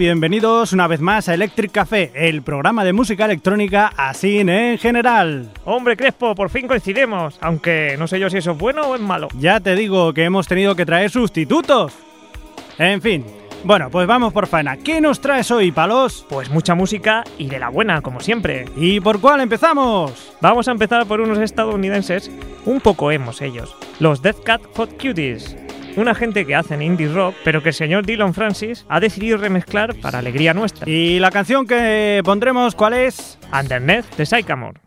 Bienvenidos una vez más a Electric Café, el programa de música electrónica así en general. Hombre Crespo, por fin coincidimos, aunque no sé yo si eso es bueno o es malo. Ya te digo que hemos tenido que traer sustitutos. En fin, bueno, pues vamos por faena. ¿Qué nos traes hoy, Palos? Pues mucha música y de la buena, como siempre. ¿Y por cuál empezamos? Vamos a empezar por unos estadounidenses, un poco hemos ellos, los Death Cat Hot Cuties una gente que hacen indie rock, pero que el señor Dylan Francis ha decidido remezclar para alegría nuestra. ¿Y la canción que pondremos cuál es? Underneath de Sycamore.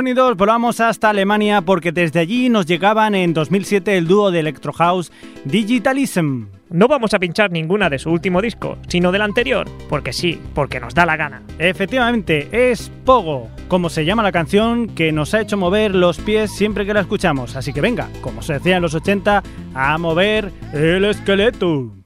Unidos volvamos hasta Alemania porque desde allí nos llegaban en 2007 el dúo de Electro House Digitalism. No vamos a pinchar ninguna de su último disco, sino del anterior, porque sí, porque nos da la gana. Efectivamente, es Pogo, como se llama la canción que nos ha hecho mover los pies siempre que la escuchamos. Así que venga, como se decía en los 80, a mover el esqueleto.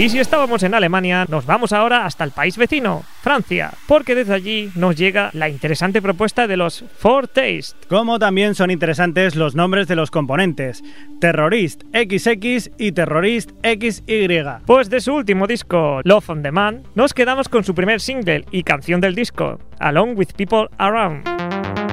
Y si estábamos en Alemania, nos vamos ahora hasta el país vecino, Francia, porque desde allí nos llega la interesante propuesta de los Four Taste. Como también son interesantes los nombres de los componentes, Terrorist XX y Terrorist XY. Pues de su último disco, Love on Demand, nos quedamos con su primer single y canción del disco, Along with People Around.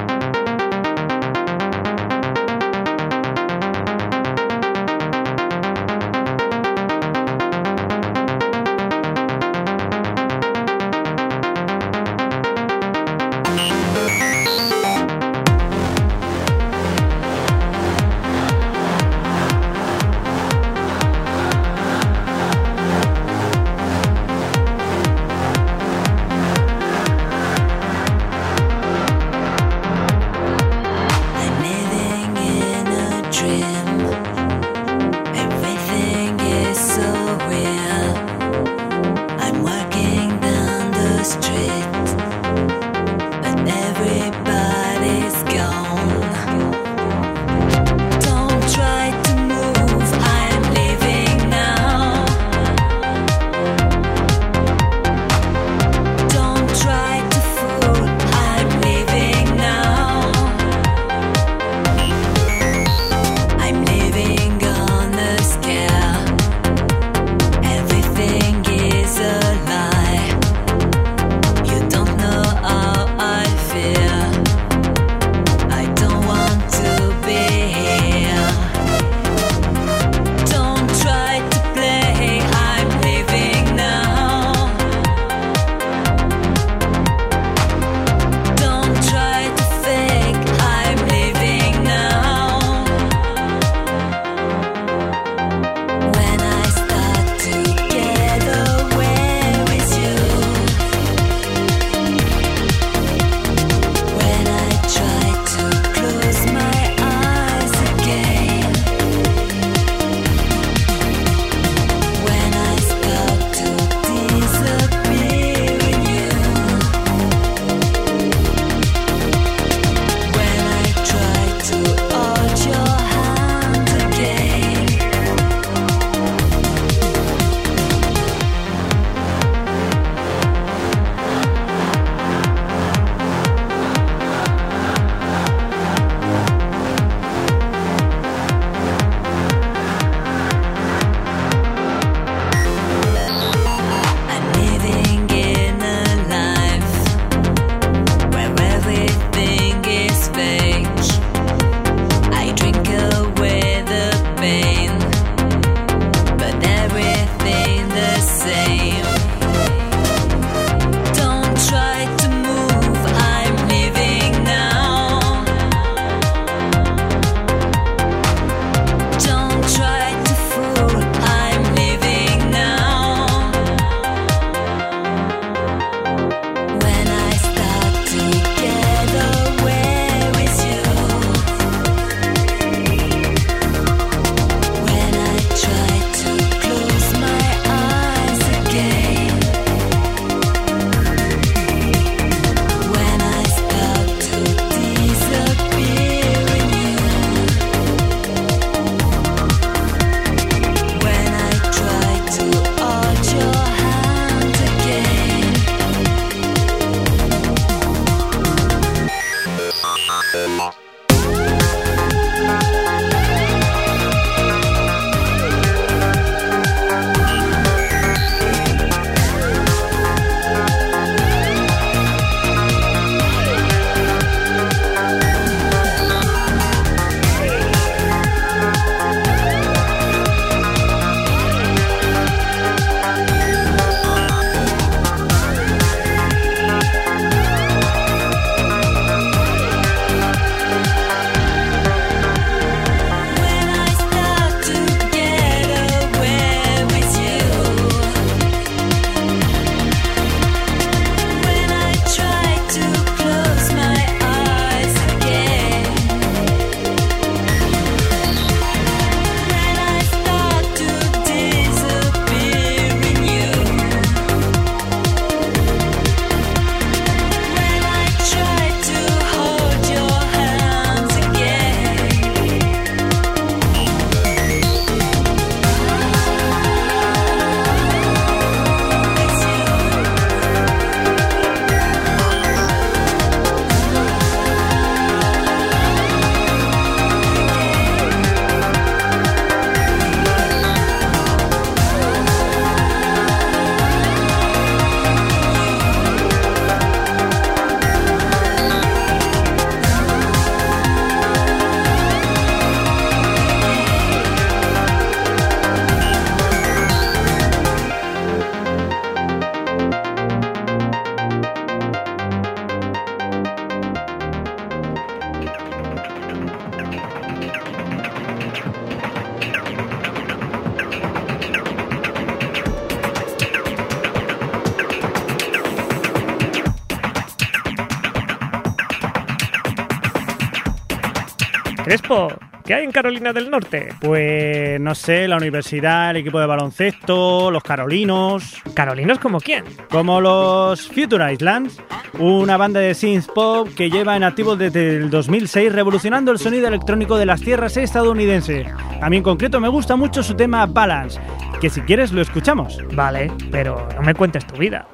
Crespo, ¿qué hay en Carolina del Norte? Pues no sé, la universidad, el equipo de baloncesto, los carolinos. ¿Carolinos como quién? Como los Future Islands, una banda de synth pop que lleva en activo desde el 2006 revolucionando el sonido electrónico de las tierras estadounidenses. A mí en concreto me gusta mucho su tema Balance, que si quieres lo escuchamos. Vale, pero no me cuentes tu vida.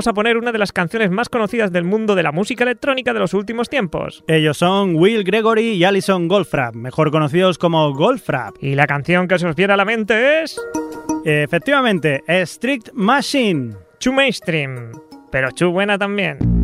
Vamos a poner una de las canciones más conocidas del mundo de la música electrónica de los últimos tiempos. Ellos son Will Gregory y Alison Goldfrapp, mejor conocidos como Goldfrapp. Y la canción que se os viene a la mente es... Efectivamente, Strict Machine. Chu mainstream, pero chu buena también.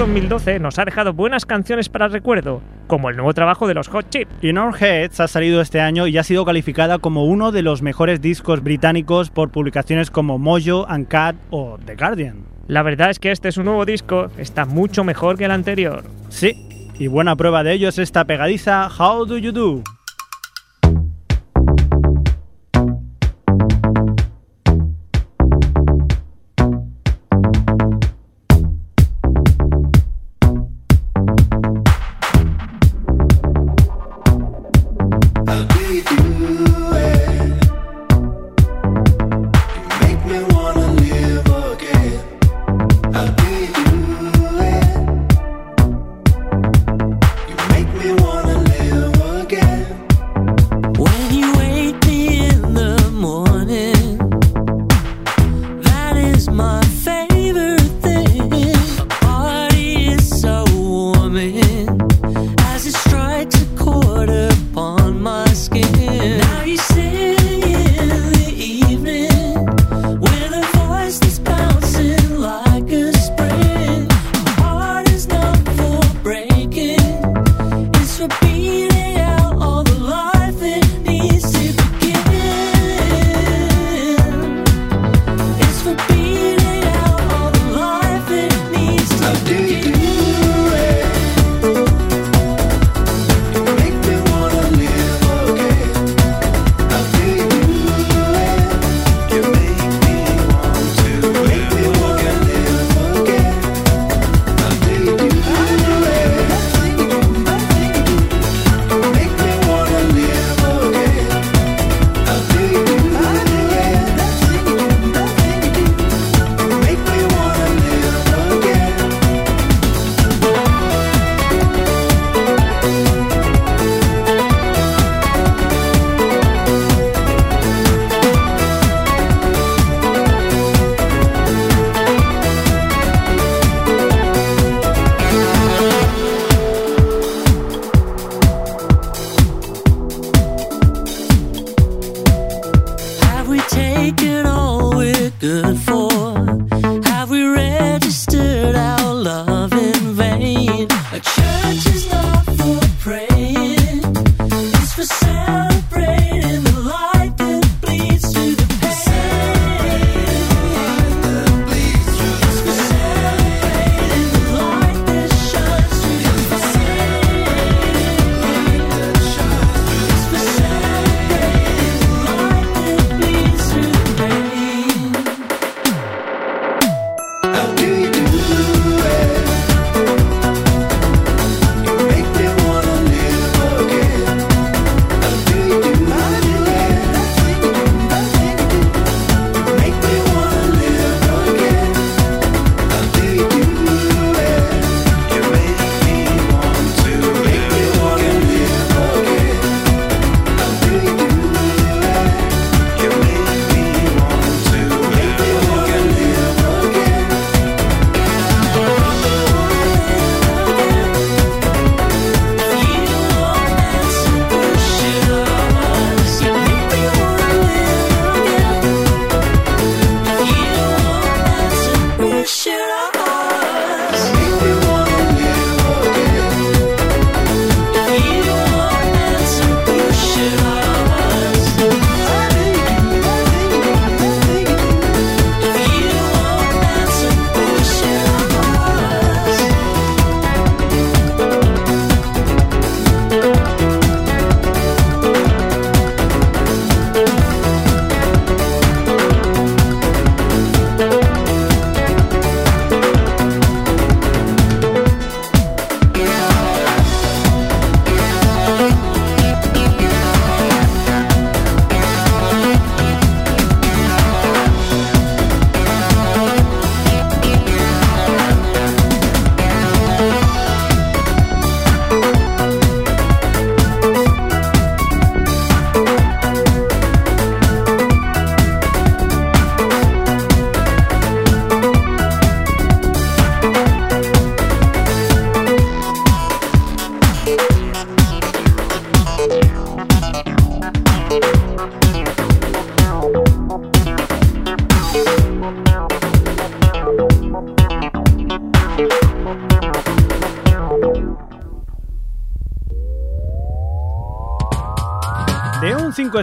2012 nos ha dejado buenas canciones para recuerdo, como el nuevo trabajo de los Hot Chip. In Our Heads ha salido este año y ha sido calificada como uno de los mejores discos británicos por publicaciones como Mojo, Uncut o The Guardian. La verdad es que este es un nuevo disco, está mucho mejor que el anterior. Sí, y buena prueba de ello es esta pegadiza How Do You Do.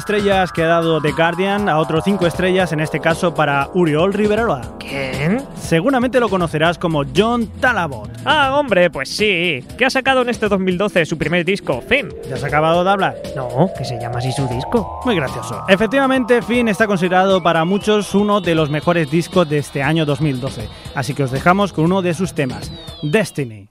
Estrellas que ha dado The Guardian a otros 5 estrellas, en este caso para Uriol Riverola. ¿Quién? Seguramente lo conocerás como John Talabot. Ah, hombre, pues sí. Que ha sacado en este 2012 su primer disco, Finn. ¿Ya has acabado de hablar? No, que se llama así su disco. Muy gracioso. Efectivamente, Finn está considerado para muchos uno de los mejores discos de este año 2012. Así que os dejamos con uno de sus temas, Destiny.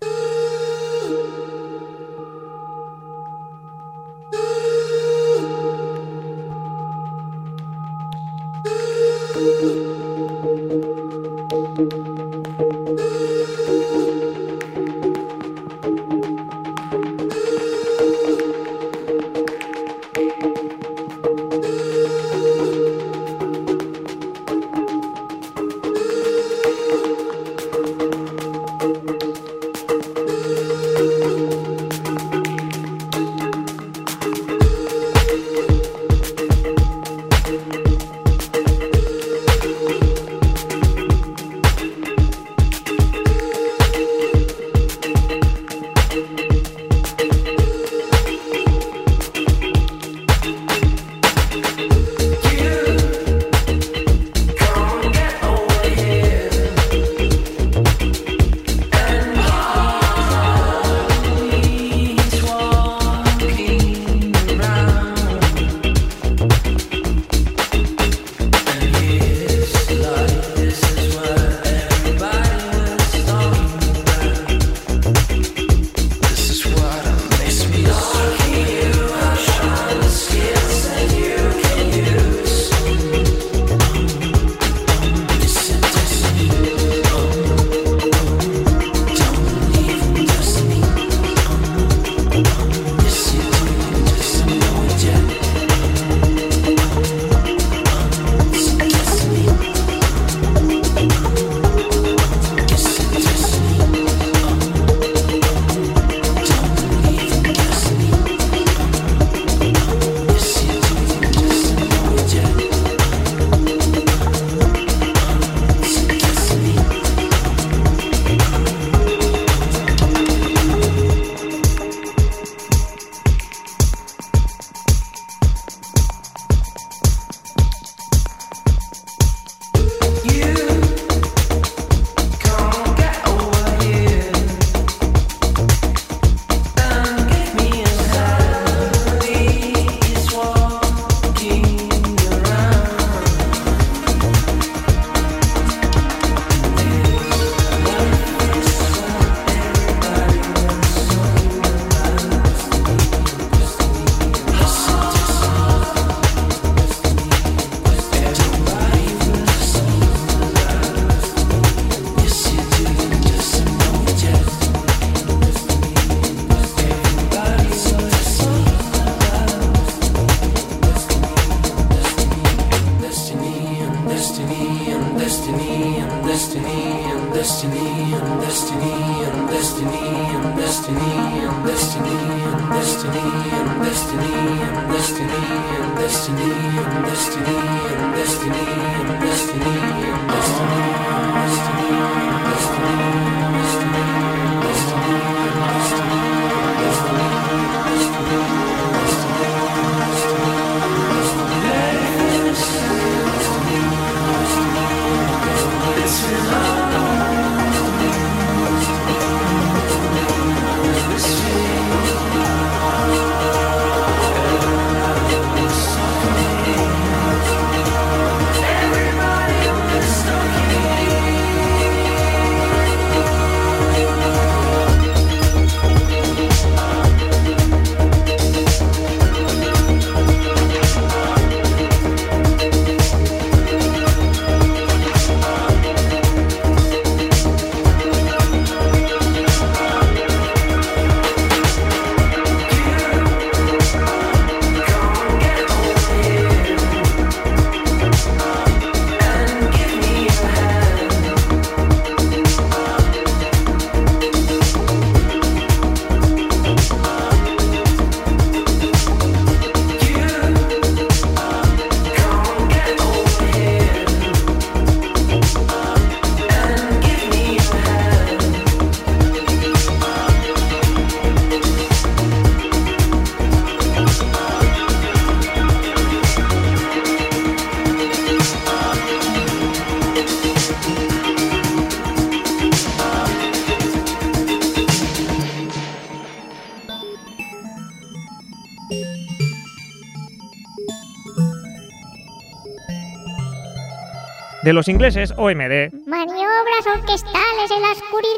De los ingleses OMD. Maniobras orquestales en la oscuridad.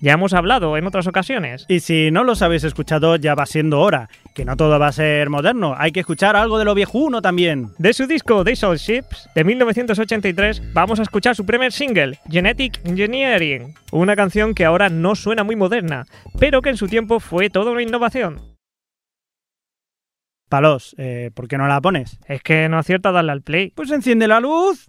Ya hemos hablado en otras ocasiones. Y si no los habéis escuchado, ya va siendo hora. Que no todo va a ser moderno, hay que escuchar algo de lo viejuno también. De su disco Diesel Ships de 1983 vamos a escuchar su primer single, Genetic Engineering, una canción que ahora no suena muy moderna, pero que en su tiempo fue toda una innovación. Palos, eh, ¿por qué no la pones? Es que no acierta darle al play. Pues enciende la luz.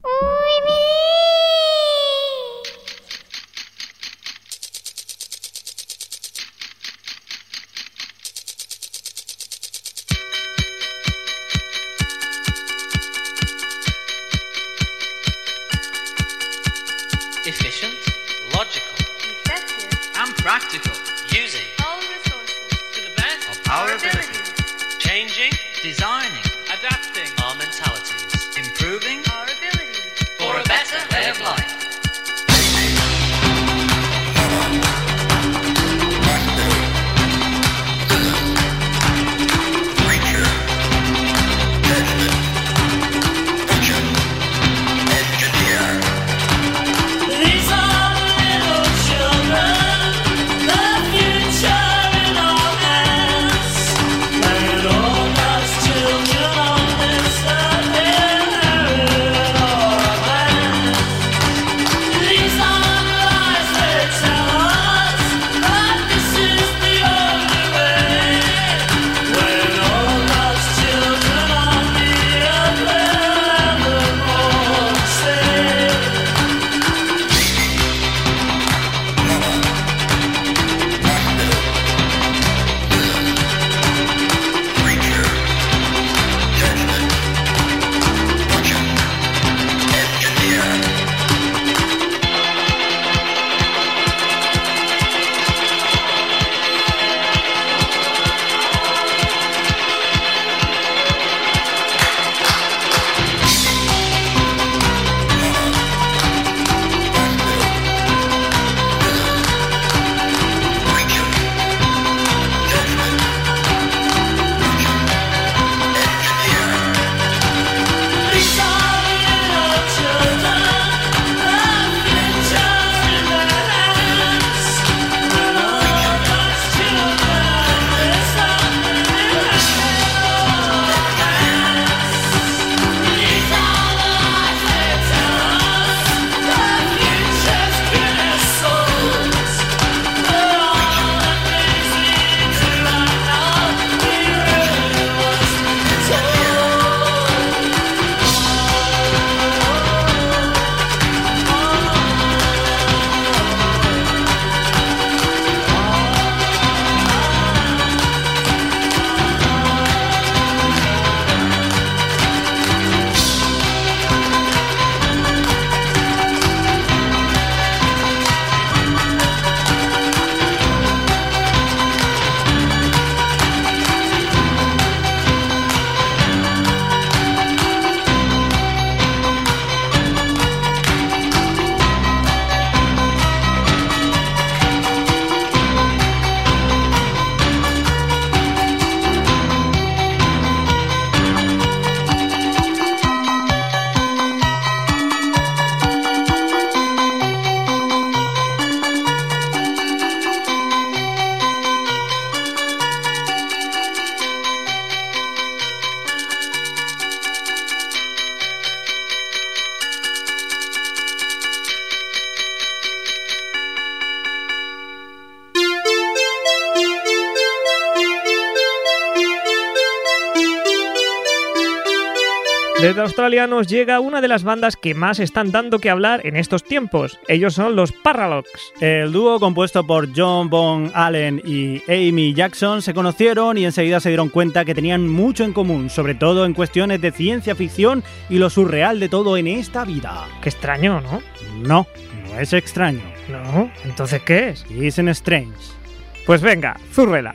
Desde Australia nos llega una de las bandas que más están dando que hablar en estos tiempos. Ellos son los Paralox. El dúo compuesto por John Bon Allen y Amy Jackson se conocieron y enseguida se dieron cuenta que tenían mucho en común, sobre todo en cuestiones de ciencia ficción y lo surreal de todo en esta vida. Qué extraño, ¿no? No, no es extraño. No, entonces ¿qué es? Isn't strange. Pues venga, zurrela.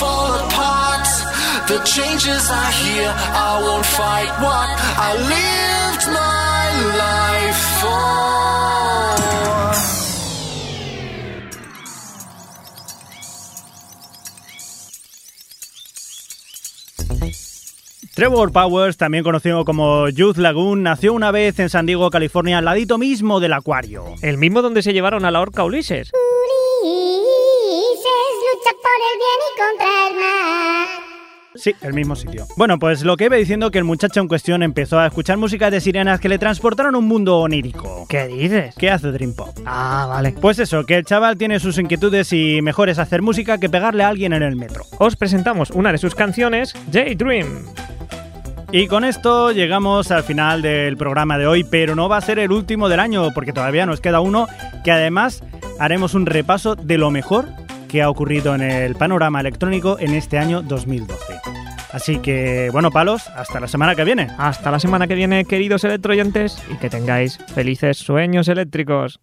Fall apart. The changes I hear, I won't fight what I lived my life for. Trevor Powers, también conocido como Youth Lagoon, nació una vez en San Diego, California, al ladito mismo del acuario. El mismo donde se llevaron a la horca Ulises. El bien y contra el mal. Sí, el mismo sitio. Bueno, pues lo que iba diciendo que el muchacho en cuestión empezó a escuchar música de sirenas que le transportaron a un mundo onírico. ¿Qué dices? ¿Qué hace Dream Pop? Ah, vale. Pues eso, que el chaval tiene sus inquietudes y mejor es hacer música que pegarle a alguien en el metro. Os presentamos una de sus canciones, J-Dream. Y con esto llegamos al final del programa de hoy, pero no va a ser el último del año, porque todavía nos queda uno que además haremos un repaso de lo mejor que ha ocurrido en el panorama electrónico en este año 2012. Así que, bueno, palos, hasta la semana que viene. Hasta la semana que viene, queridos electroyentes, y que tengáis felices sueños eléctricos.